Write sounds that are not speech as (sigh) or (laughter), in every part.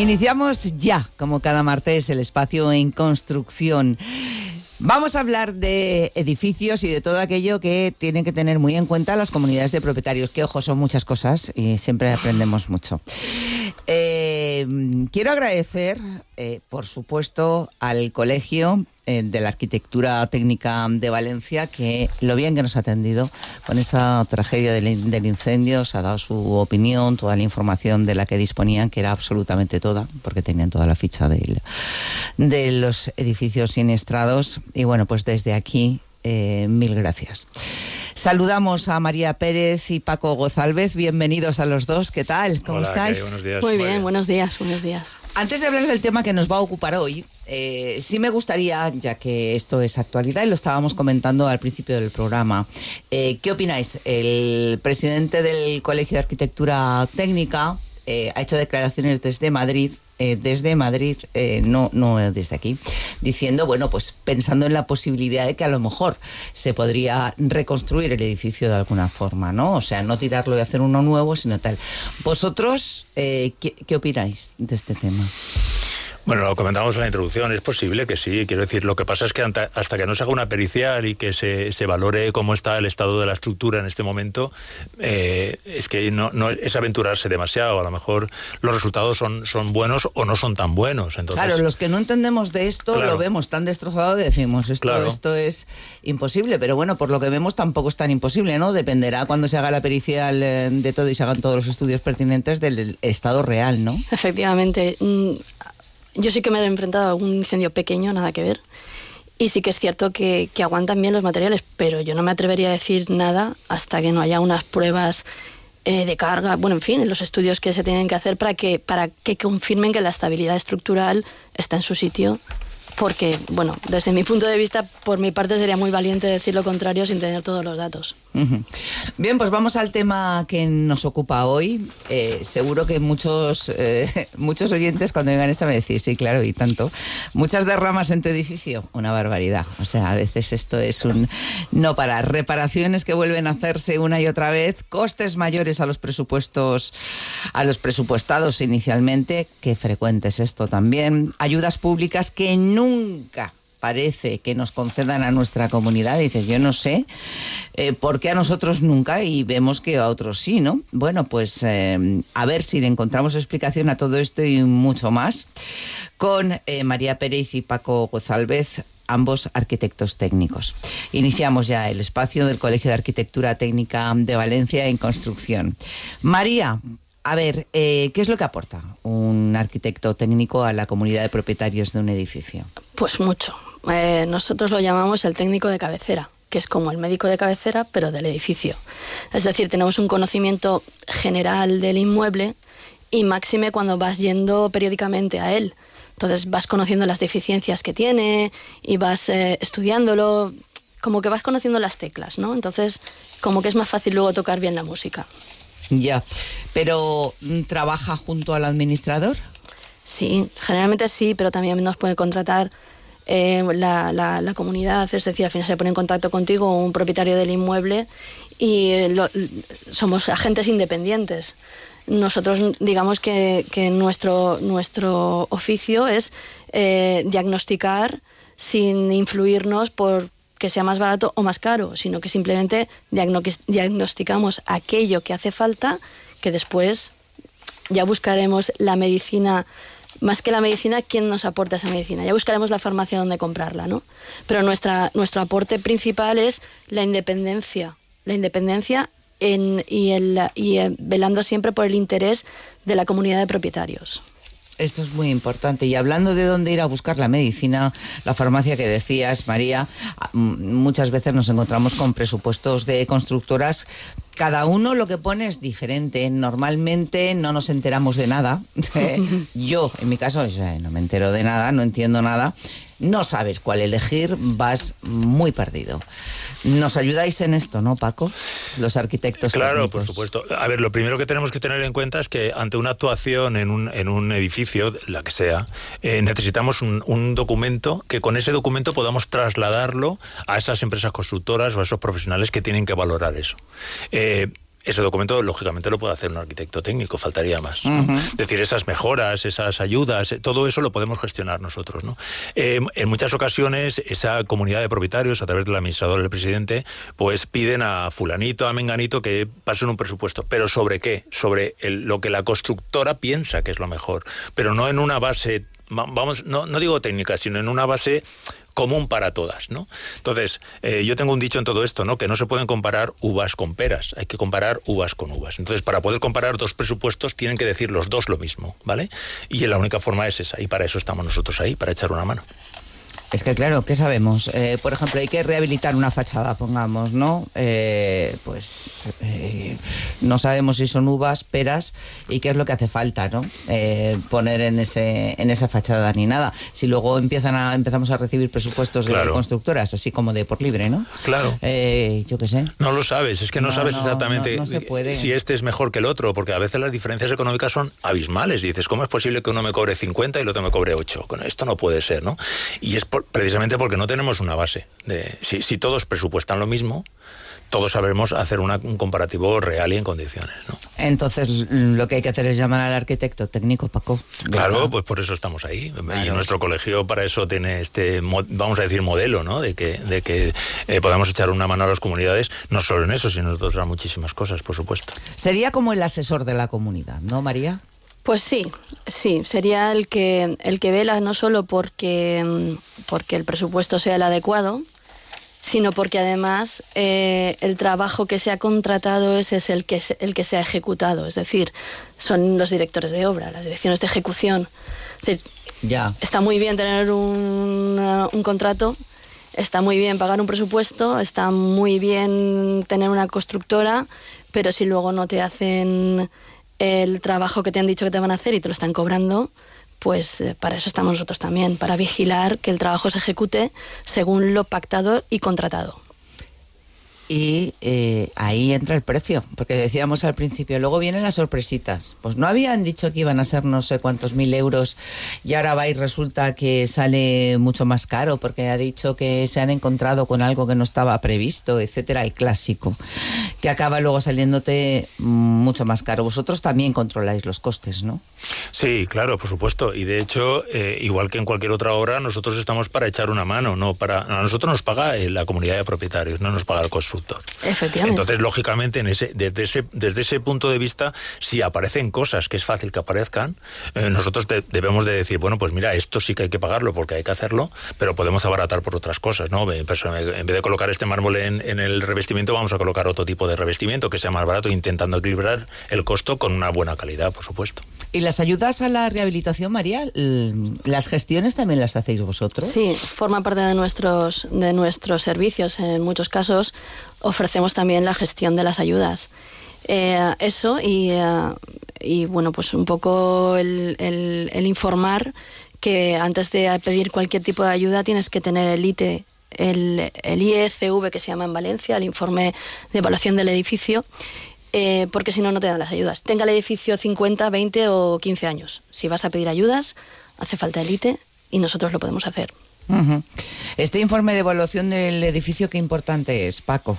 Iniciamos ya, como cada martes, el espacio en construcción. Vamos a hablar de edificios y de todo aquello que tienen que tener muy en cuenta las comunidades de propietarios, que ojo, son muchas cosas y siempre aprendemos mucho. Eh, quiero agradecer, eh, por supuesto, al colegio eh, de la Arquitectura Técnica de Valencia, que lo bien que nos ha atendido con esa tragedia del, incendio, se ha dado su opinión, toda la información de la que disponían, que era absolutamente toda, porque tenían toda la ficha de, de los edificios siniestrados. Y bueno, pues desde aquí, mil gracias. Saludamos a María Pérez y Paco Gozalvez. Bienvenidos a los dos. ¿Qué tal? ¿Cómo Hola, estáis? Buenos días. Muy bien, buenos días, buenos días. Antes de hablar del tema que nos va a ocupar hoy, eh, sí me gustaría, ya que esto es actualidad y lo estábamos comentando al principio del programa, eh, ¿qué opináis? El presidente del Colegio de Arquitectura Técnica eh, ha hecho declaraciones desde Madrid eh, desde Madrid, eh, no, no desde aquí, diciendo, bueno, pues pensando en la posibilidad de que a lo mejor se podría reconstruir el edificio de alguna forma, ¿no? O sea, no tirarlo y hacer uno nuevo, sino tal. ¿Vosotros eh, ¿qué, qué opináis de este tema? Bueno, lo comentamos en la introducción, es posible que sí, quiero decir, lo que pasa es que hasta que no se haga una pericial y que se, se valore cómo está el estado de la estructura en este momento, eh, es que no, no, es aventurarse demasiado, a lo mejor los resultados son, son buenos o no son tan buenos. Entonces, claro, los que no entendemos de esto Claro. lo vemos tan destrozado y decimos, esto, Claro. esto es imposible, pero bueno, por lo que vemos tampoco es tan imposible, ¿no? Dependerá cuando se haga la pericial eh, de todo y se hagan todos los estudios pertinentes del estado real, ¿no? Efectivamente, mm, yo sí que me he enfrentado a un incendio pequeño, nada que ver. Y sí que es cierto que, que aguantan bien los materiales, pero yo no me atrevería a decir nada hasta que no haya unas pruebas eh, de carga, bueno, en fin, los estudios que se tienen que hacer para que, para que confirmen que la estabilidad estructural está en su sitio. Porque, bueno, desde mi punto de vista, por mi parte sería muy valiente decir lo contrario sin tener todos los datos. Bien, pues vamos al tema que nos ocupa hoy. Eh, seguro que muchos, eh, (laughs) muchos oyentes cuando vengan esta me decís, sí, claro, y tanto. Muchas derramas en tu edificio, una barbaridad. O sea, a veces esto es un no parar. Reparaciones que vuelven a hacerse una y otra vez, costes mayores a los presupuestos, a los presupuestados inicialmente, que frecuente es esto también. Ayudas públicas que nunca parece que nos concedan a nuestra comunidad. Dices, yo no sé eh, por qué a nosotros nunca y vemos que a otros sí, ¿no? Bueno, pues eh, a ver si le encontramos explicación a todo esto y mucho más con eh, María Pérez y Paco Gozalvez ambos arquitectos técnicos. Iniciamos ya el espacio del Colegio de Arquitectura Técnica de Valencia en construcción. María, a ver, eh, ¿qué es lo que aporta un arquitecto técnico a la comunidad de propietarios de un edificio? Pues mucho. Eh, nosotros lo llamamos el técnico de cabecera, que es como el médico de cabecera, pero del edificio. Es decir, tenemos un conocimiento general del inmueble y máxime cuando vas yendo periódicamente a él. Entonces vas conociendo las deficiencias que tiene y vas eh, estudiándolo, como que vas conociendo las teclas, ¿no? Entonces, como que es más fácil luego tocar bien la música. Ya, pero mm, ¿trabaja junto al administrador? Sí, generalmente sí, pero también nos puede contratar eh, la, la- comunidad, es decir, al final se pone en contacto contigo un propietario del inmueble y eh, somos agentes independientes. Nosotros digamos que, que nuestro, nuestro oficio es eh, diagnosticar sin influirnos por que sea más barato o más caro, sino que simplemente diagno- diagnosticamos aquello que hace falta que después ya buscaremos la medicina, más que la medicina, quién nos aporta esa medicina. Ya buscaremos la farmacia donde comprarla, ¿no? Pero nuestra, nuestro aporte principal es la independencia. La independencia en- y, el, y eh, velando siempre por el interés de la comunidad de propietarios. Esto es muy importante. Y hablando de dónde ir a buscar la medicina, la farmacia que decías, María, muchas veces nos encontramos con presupuestos de constructoras. Cada uno lo que pone es diferente. Normalmente no nos enteramos de nada. (laughs) Yo, en mi caso, no me entero de nada, no entiendo nada. No sabes cuál elegir, vas muy perdido. Nos ayudáis en esto, ¿no, Paco? Los arquitectos. Claro, técnicos. por supuesto. A ver, lo primero que tenemos que tener en cuenta es que ante una actuación en un, en un edificio, la que sea, eh, necesitamos un, un documento que con ese documento podamos trasladarlo a esas empresas constructoras o a esos profesionales que tienen que valorar eso. Eh, ese documento lógicamente lo puede hacer un arquitecto técnico, faltaría más. Es decir, esas mejoras, esas ayudas, eh, todo eso lo podemos gestionar nosotros. ¿no? Eh, en muchas ocasiones esa comunidad de propietarios, a través del administrador del presidente, pues piden a fulanito, a menganito que pasen un presupuesto. ¿Pero sobre qué? Sobre lo que la constructora piensa que es lo mejor, pero no en una base vamos, no, no digo técnica, sino en una base común para todas, ¿no? Entonces, eh, yo tengo un dicho en todo esto, ¿no? Que no se pueden comparar uvas con peras, hay que comparar uvas con uvas. Entonces, para poder comparar dos presupuestos, tienen que decir los dos lo mismo, ¿vale? Y la única forma es esa, y para eso estamos nosotros ahí, para echar una mano. Es que claro, ¿qué sabemos? Eh, por ejemplo, hay que rehabilitar una fachada, pongamos, ¿no? Eh, pues eh, no sabemos si son uvas, peras y qué es lo que hace falta, ¿no? poner en ese en esa fachada ni nada. Si luego empiezan a empezamos a recibir presupuestos de constructoras, así como de por libre, ¿no? Claro. yo qué sé. No lo sabes, es que no, sabes exactamente si este es mejor que el otro, porque a veces las diferencias económicas son abismales. Dices, ¿cómo es posible que uno me cobre 50 y el otro me cobre 8? Esto no puede ser, ¿no? Y es por precisamente porque no tenemos una base. De, si, todos presupuestan lo mismo, todos sabremos hacer un comparativo real y en condiciones. Entonces, lo que hay que hacer es llamar al arquitecto técnico, Paco. Claro, pues por eso estamos ahí. Y nuestro colegio para eso tiene este, vamos a decir, modelo, ¿no? De que, de que eh, podamos echar una mano a las comunidades, no solo en eso, sino en otras muchísimas cosas, por supuesto. Sería como el asesor de la comunidad, ¿no, María? Pues sí, sí, sería el que, el que vela no solo porque, mm, porque el presupuesto sea el adecuado, sino porque además eh, el trabajo que se ha contratado ese es el que, el que se ha ejecutado, es decir, son los directores de obra, las direcciones de ejecución. ya. Está muy bien tener un, un contrato, está muy bien pagar un presupuesto, está muy bien tener una constructora, pero si luego no te hacen el trabajo que te han dicho que te van a hacer y te lo están cobrando, pues eh, para eso estamos nosotros también, para vigilar que el trabajo se ejecute según lo pactado y contratado y eh, ahí entra el precio, porque decíamos al principio, luego vienen las sorpresitas. Pues no habían dicho que iban a ser no sé cuántos mil euros y ahora va y resulta que sale mucho más caro porque ha dicho que se han encontrado con algo que no estaba previsto, etcétera, el clásico, que acaba luego saliéndote mucho más caro. Vosotros también controláis los costes, ¿no? Sí, claro, por supuesto. Y de hecho, eh, igual que en cualquier otra obra, nosotros estamos para echar una mano, no para. A nosotros nos paga eh, la comunidad de propietarios, no nos paga el Efectivamente. Entonces, lógicamente, en ese, desde, ese, desde ese punto de vista, si aparecen cosas que es fácil que aparezcan, eh, nosotros debemos de decir, bueno, pues mira, esto sí que hay que pagarlo porque hay que hacerlo, pero podemos abaratar por otras cosas, ¿no? En vez de colocar este mármol en, en el revestimiento, vamos a colocar otro tipo de revestimiento que sea más barato, intentando equilibrar el costo con una buena calidad, por supuesto. ¿Y las ayudas a la rehabilitación, María, las gestiones también las hacéis vosotros? Sí, forma parte de nuestros, de nuestros servicios. En muchos casos ofrecemos también la gestión de las ayudas. Eh, eso eh, y, bueno, pues un poco el, informar que antes de pedir cualquier tipo de ayuda tienes que tener el ITE, el, IECV que se llama en Valencia, el informe de evaluación del edificio, eh, porque si no, no te dan las ayudas. Tenga el edificio 50, 20 o 15 años. Si vas a pedir ayudas, hace falta el ITE y nosotros lo podemos hacer. Este informe de evaluación del edificio, qué importante es, Paco.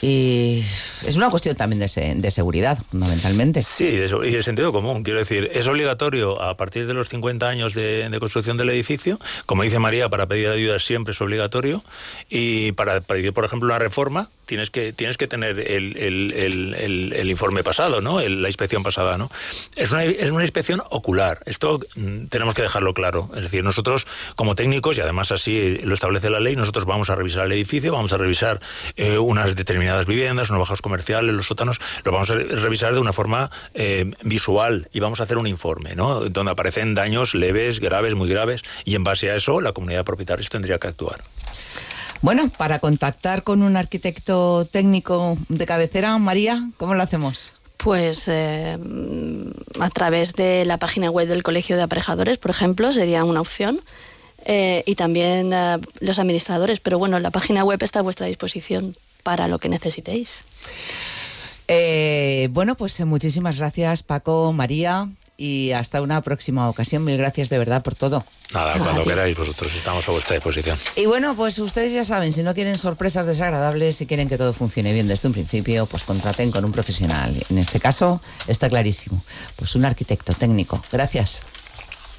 Y es una cuestión también de, seguridad, fundamentalmente. Sí, y de sentido común. Quiero decir, es obligatorio a partir de los 50 años de, construcción del edificio. Como dice María, para pedir ayuda siempre es obligatorio. Y para pedir, por ejemplo, una reforma, tienes que, tienes que tener el, informe pasado, ¿no? la inspección pasada, ¿no? Es una, es una inspección ocular. Esto mm, tenemos que dejarlo claro. Es decir, nosotros como técnicos, y además así lo establece la ley, nosotros vamos a revisar el edificio, vamos a revisar eh, unas determinadas viviendas, unos bajos comerciales, los sótanos, lo vamos a revisar de una forma eh, visual y vamos a hacer un informe, ¿no? Donde aparecen daños leves, graves, muy graves, y en base a eso la comunidad de propietarios tendría que actuar. Bueno, para contactar con un arquitecto técnico de cabecera, María, ¿cómo lo hacemos? Pues eh, a través de la página web del Colegio de Aparejadores, por ejemplo, sería una opción. Eh, y también eh, los administradores, pero bueno, la página web está a vuestra disposición para lo que necesitéis. bueno, pues muchísimas gracias Paco, María, y hasta una próxima ocasión. Mil gracias de verdad por todo. Nada, cuando queráis, vosotros estamos a vuestra disposición. Y bueno, pues ustedes ya saben, si no quieren sorpresas desagradables, si quieren que todo funcione bien desde un principio, pues contraten con un profesional. En este caso está clarísimo, pues un arquitecto técnico. Gracias.